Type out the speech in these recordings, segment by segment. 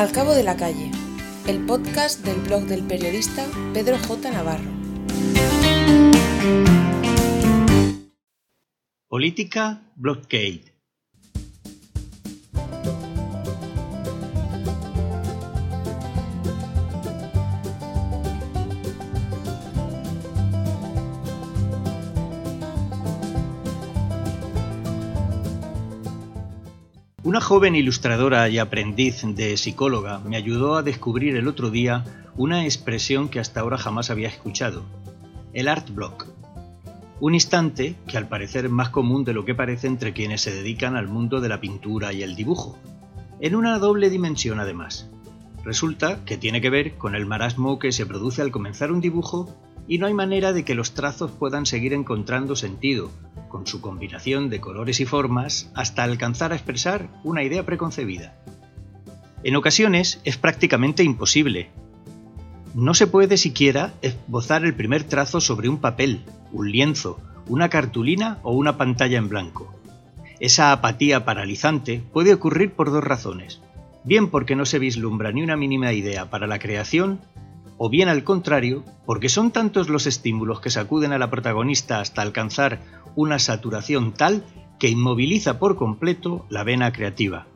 Al cabo de la calle, el podcast del blog del periodista Pedro J. Navarro. Política Blockade. Una joven ilustradora y aprendiz de psicóloga me ayudó a descubrir el otro día una expresión que hasta ahora jamás había escuchado, el art block. Un instante que al parecer es más común de lo que parece entre quienes se dedican al mundo de la pintura y el dibujo, en una doble dimensión además. Resulta que tiene que ver con el marasmo que se produce al comenzar un dibujo y no hay manera de que los trazos puedan seguir encontrando sentido, con su combinación de colores y formas, hasta alcanzar a expresar una idea preconcebida. En ocasiones es prácticamente imposible. No se puede siquiera esbozar el primer trazo sobre un papel, un lienzo, una cartulina o una pantalla en blanco. Esa apatía paralizante puede ocurrir por dos razones. Bien porque no se vislumbra ni una mínima idea para la creación o bien al contrario, porque son tantos los estímulos que sacuden a la protagonista hasta alcanzar una saturación tal que inmoviliza por completo la vena creativa.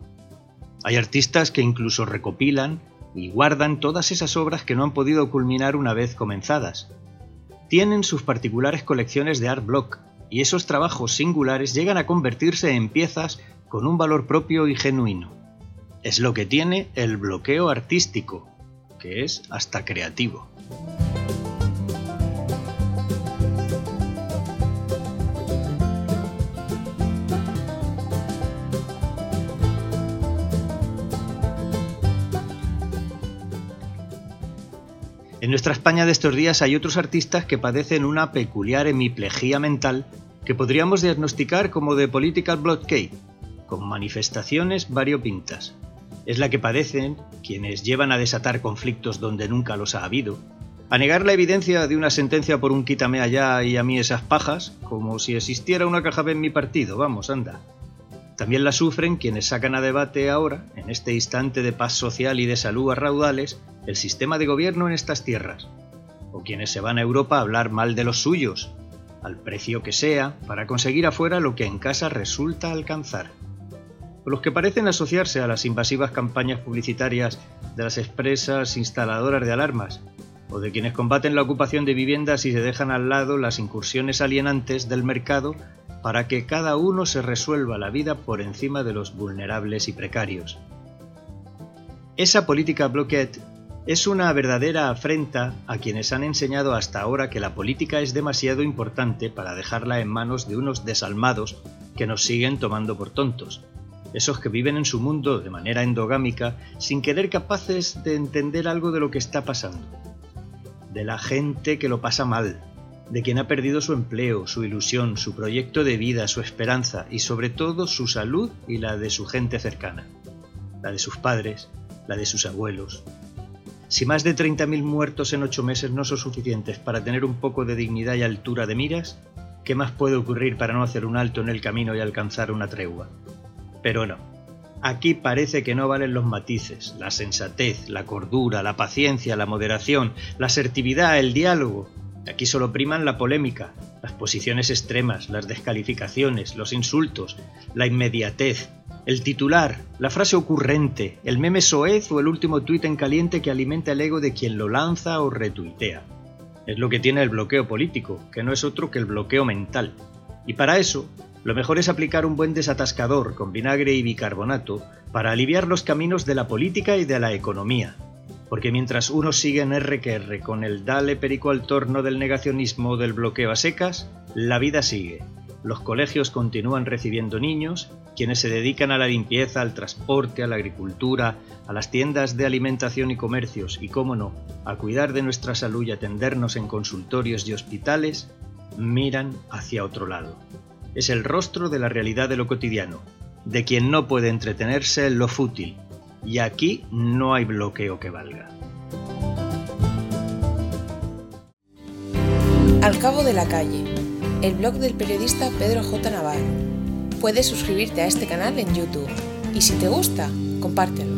Hay artistas que incluso recopilan y guardan todas esas obras que no han podido culminar una vez comenzadas. Tienen sus particulares colecciones de art block y esos trabajos singulares llegan a convertirse en piezas con un valor propio y genuino. Es lo que tiene el bloqueo artístico, que es hasta creativo. En nuestra España de estos días hay otros artistas que padecen una peculiar hemiplejía mental que podríamos diagnosticar como de political blockade, con manifestaciones variopintas es la que padecen quienes llevan a desatar conflictos donde nunca los ha habido, a negar la evidencia de una sentencia por un quítame allá y a mí esas pajas, como si existiera una caja en mi partido, vamos, anda. También la sufren quienes sacan a debate ahora, en este instante de paz social y de salud a raudales, el sistema de gobierno en estas tierras, o quienes se van a Europa a hablar mal de los suyos, al precio que sea, para conseguir afuera lo que en casa resulta alcanzar los que parecen asociarse a las invasivas campañas publicitarias de las expresas instaladoras de alarmas, o de quienes combaten la ocupación de viviendas y se dejan al lado las incursiones alienantes del mercado para que cada uno se resuelva la vida por encima de los vulnerables y precarios. Esa política bloquet es una verdadera afrenta a quienes han enseñado hasta ahora que la política es demasiado importante para dejarla en manos de unos desalmados que nos siguen tomando por tontos esos que viven en su mundo de manera endogámica sin querer capaces de entender algo de lo que está pasando, de la gente que lo pasa mal, de quien ha perdido su empleo, su ilusión, su proyecto de vida, su esperanza y sobre todo su salud y la de su gente cercana, la de sus padres, la de sus abuelos. Si más de 30.000 muertos en ocho meses no son suficientes para tener un poco de dignidad y altura de miras, ¿qué más puede ocurrir para no hacer un alto en el camino y alcanzar una tregua? Pero no. Aquí parece que no valen los matices, la sensatez, la cordura, la paciencia, la moderación, la asertividad, el diálogo. Aquí solo priman la polémica, las posiciones extremas, las descalificaciones, los insultos, la inmediatez, el titular, la frase ocurrente, el meme soez o el último tuit en caliente que alimenta el ego de quien lo lanza o retuitea. Es lo que tiene el bloqueo político, que no es otro que el bloqueo mental. Y para eso lo mejor es aplicar un buen desatascador con vinagre y bicarbonato para aliviar los caminos de la política y de la economía. Porque mientras unos siguen R con el dale perico al torno del negacionismo o del bloqueo a secas, la vida sigue. Los colegios continúan recibiendo niños, quienes se dedican a la limpieza, al transporte, a la agricultura, a las tiendas de alimentación y comercios y, cómo no, a cuidar de nuestra salud y atendernos en consultorios y hospitales, miran hacia otro lado es el rostro de la realidad de lo cotidiano, de quien no puede entretenerse en lo fútil, y aquí no hay bloqueo que valga. Al cabo de la calle, el blog del periodista Pedro J. Navarro. Puedes suscribirte a este canal en YouTube y si te gusta, compártelo.